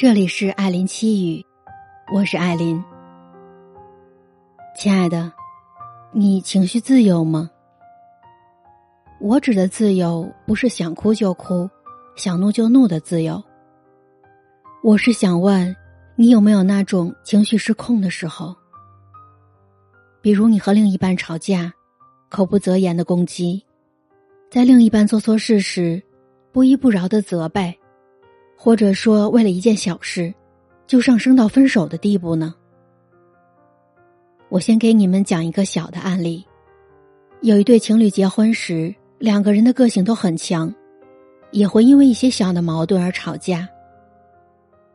这里是艾琳七语，我是艾琳。亲爱的，你情绪自由吗？我指的自由，不是想哭就哭、想怒就怒的自由。我是想问，你有没有那种情绪失控的时候？比如你和另一半吵架，口不择言的攻击，在另一半做错事时，不依不饶的责备。或者说，为了一件小事，就上升到分手的地步呢？我先给你们讲一个小的案例：有一对情侣结婚时，两个人的个性都很强，也会因为一些小的矛盾而吵架。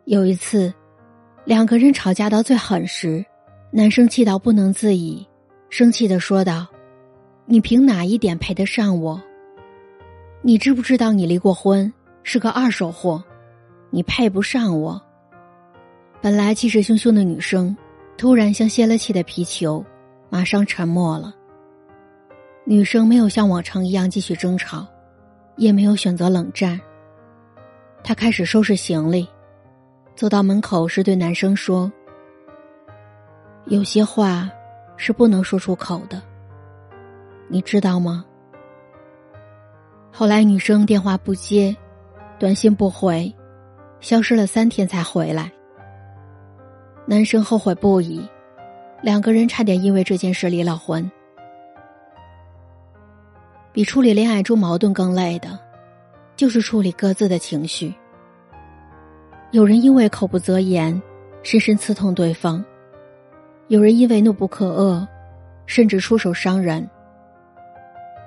有一次，两个人吵架到最狠时，男生气到不能自已，生气的说道：“你凭哪一点配得上我？你知不知道你离过婚，是个二手货？”你配不上我。本来气势汹汹的女生，突然像泄了气的皮球，马上沉默了。女生没有像往常一样继续争吵，也没有选择冷战。她开始收拾行李，走到门口时对男生说：“有些话是不能说出口的，你知道吗？”后来女生电话不接，短信不回。消失了三天才回来，男生后悔不已，两个人差点因为这件事离了婚。比处理恋爱中矛盾更累的，就是处理各自的情绪。有人因为口不择言，深深刺痛对方；有人因为怒不可遏，甚至出手伤人。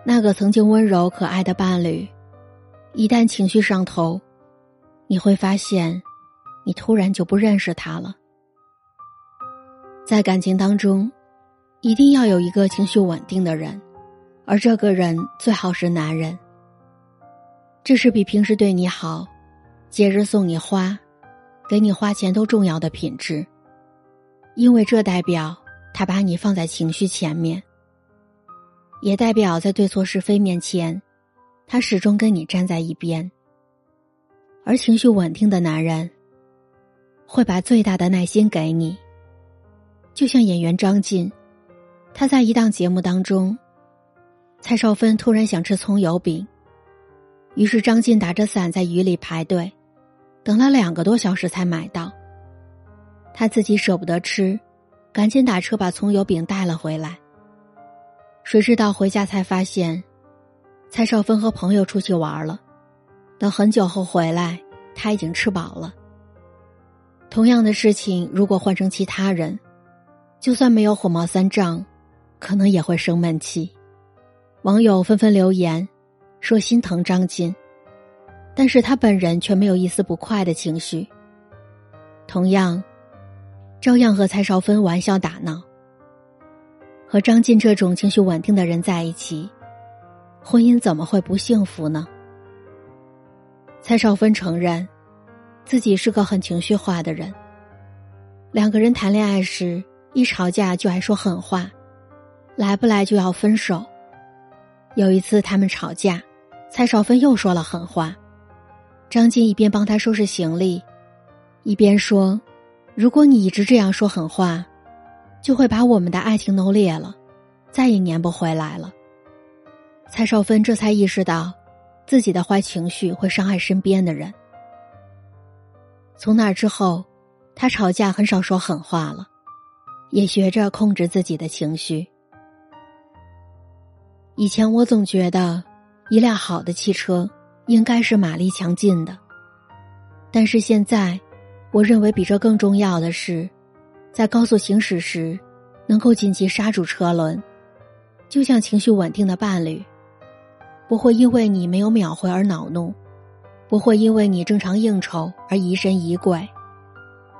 那个曾经温柔可爱的伴侣，一旦情绪上头。你会发现，你突然就不认识他了。在感情当中，一定要有一个情绪稳定的人，而这个人最好是男人。这是比平时对你好、节日送你花、给你花钱都重要的品质，因为这代表他把你放在情绪前面，也代表在对错是非面前，他始终跟你站在一边。而情绪稳定的男人，会把最大的耐心给你。就像演员张晋，他在一档节目当中，蔡少芬突然想吃葱油饼，于是张晋打着伞在雨里排队，等了两个多小时才买到。他自己舍不得吃，赶紧打车把葱油饼带了回来。谁知道回家才发现，蔡少芬和朋友出去玩了。等很久后回来，他已经吃饱了。同样的事情，如果换成其他人，就算没有火冒三丈，可能也会生闷气。网友纷纷留言，说心疼张晋，但是他本人却没有一丝不快的情绪。同样，照样和蔡少芬玩笑打闹。和张晋这种情绪稳定的人在一起，婚姻怎么会不幸福呢？蔡少芬承认，自己是个很情绪化的人。两个人谈恋爱时，一吵架就爱说狠话，来不来就要分手。有一次他们吵架，蔡少芬又说了狠话，张晋一边帮他收拾行李，一边说：“如果你一直这样说狠话，就会把我们的爱情弄裂了，再也粘不回来了。”蔡少芬这才意识到。自己的坏情绪会伤害身边的人。从那之后，他吵架很少说狠话了，也学着控制自己的情绪。以前我总觉得，一辆好的汽车应该是马力强劲的，但是现在，我认为比这更重要的是，在高速行驶时，能够紧急刹住车轮，就像情绪稳定的伴侣。不会因为你没有秒回而恼怒，不会因为你正常应酬而疑神疑鬼，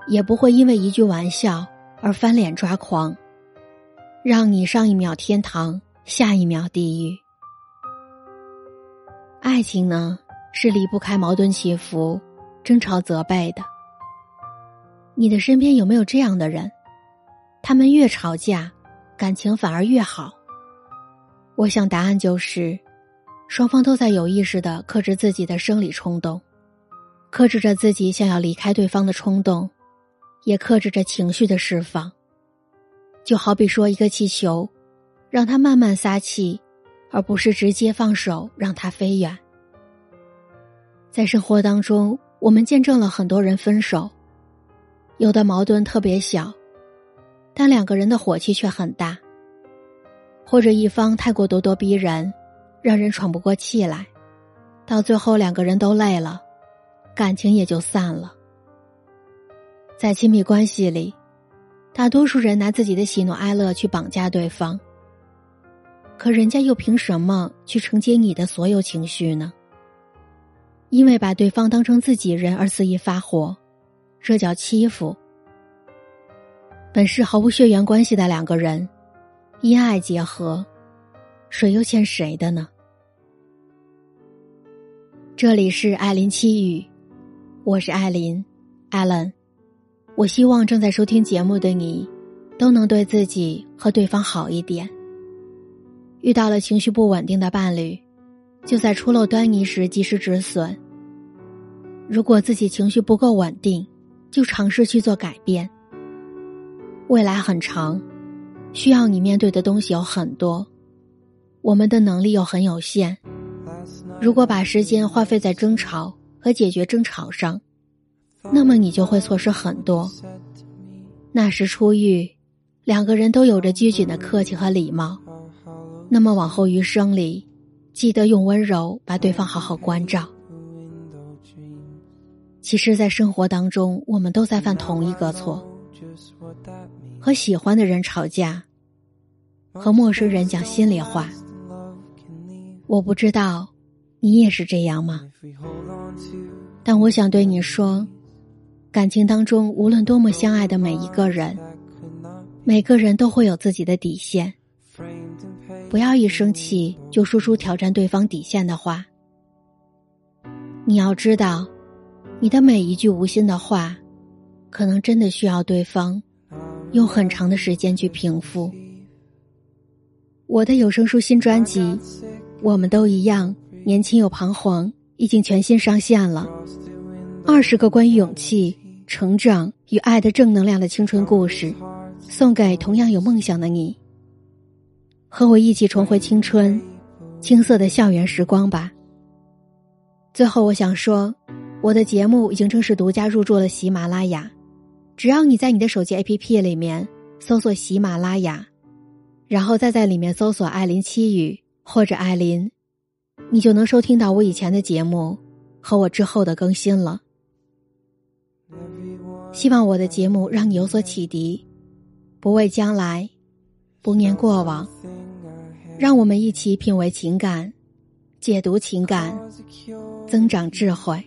也不会因为一句玩笑而翻脸抓狂，让你上一秒天堂，下一秒地狱。爱情呢，是离不开矛盾起伏、争吵责备的。你的身边有没有这样的人？他们越吵架，感情反而越好。我想答案就是。双方都在有意识的克制自己的生理冲动，克制着自己想要离开对方的冲动，也克制着情绪的释放。就好比说一个气球，让它慢慢撒气，而不是直接放手让它飞远。在生活当中，我们见证了很多人分手，有的矛盾特别小，但两个人的火气却很大，或者一方太过咄咄逼人，让人喘不过气来，到最后两个人都累了，感情也就散了。在亲密关系里。大多数人拿自己的喜怒哀乐去绑架对方，可人家又凭什么去承接你的所有情绪呢？因为把对方当成自己人而肆意发火，这叫欺负。本是毫无血缘关系的两个人，因爱结合，谁又欠谁的呢？这里是艾琳七语，我是艾琳，Allen。我希望正在收听节目的你，都能对自己和对方好一点。遇到了情绪不稳定的伴侣，就在出露端倪时及时止损。如果自己情绪不够稳定，就尝试去做改变。未来很长，需要你面对的东西有很多，我们的能力又很有限。如果把时间花费在争吵和解决争吵上，那么你就会错失很多。那时初遇，两个人都有着拘谨的客气和礼貌。那么往后余生里，记得用温柔把对方好好关照。其实，在生活当中，我们都在犯同一个错：和喜欢的人吵架，和陌生人讲心里话。我不知道你也是这样吗？但我想对你说。感情当中，无论多么相爱的每一个人，每个人都会有自己的底线。不要一生气就说出挑战对方底线的话。你要知道，你的每一句无心的话，可能真的需要对方用很长的时间去平复。我的有声书新专辑《我们都一样，年轻又彷徨》已经全新上线了。二十个关于勇气、成长与爱的正能量的青春故事，送给同样有梦想的你。和我一起重回青春、青涩的校园时光吧。最后，我想说，我的节目已经正式独家入驻了喜马拉雅。只要你在你的手机 APP 里面搜索喜马拉雅，然后再在里面搜索“艾琳七语”或者“艾琳”，你就能收听到我以前的节目和我之后的更新了。希望我的节目让你有所启迪，不畏将来，不念过往，让我们一起品味情感，解读情感，增长智慧。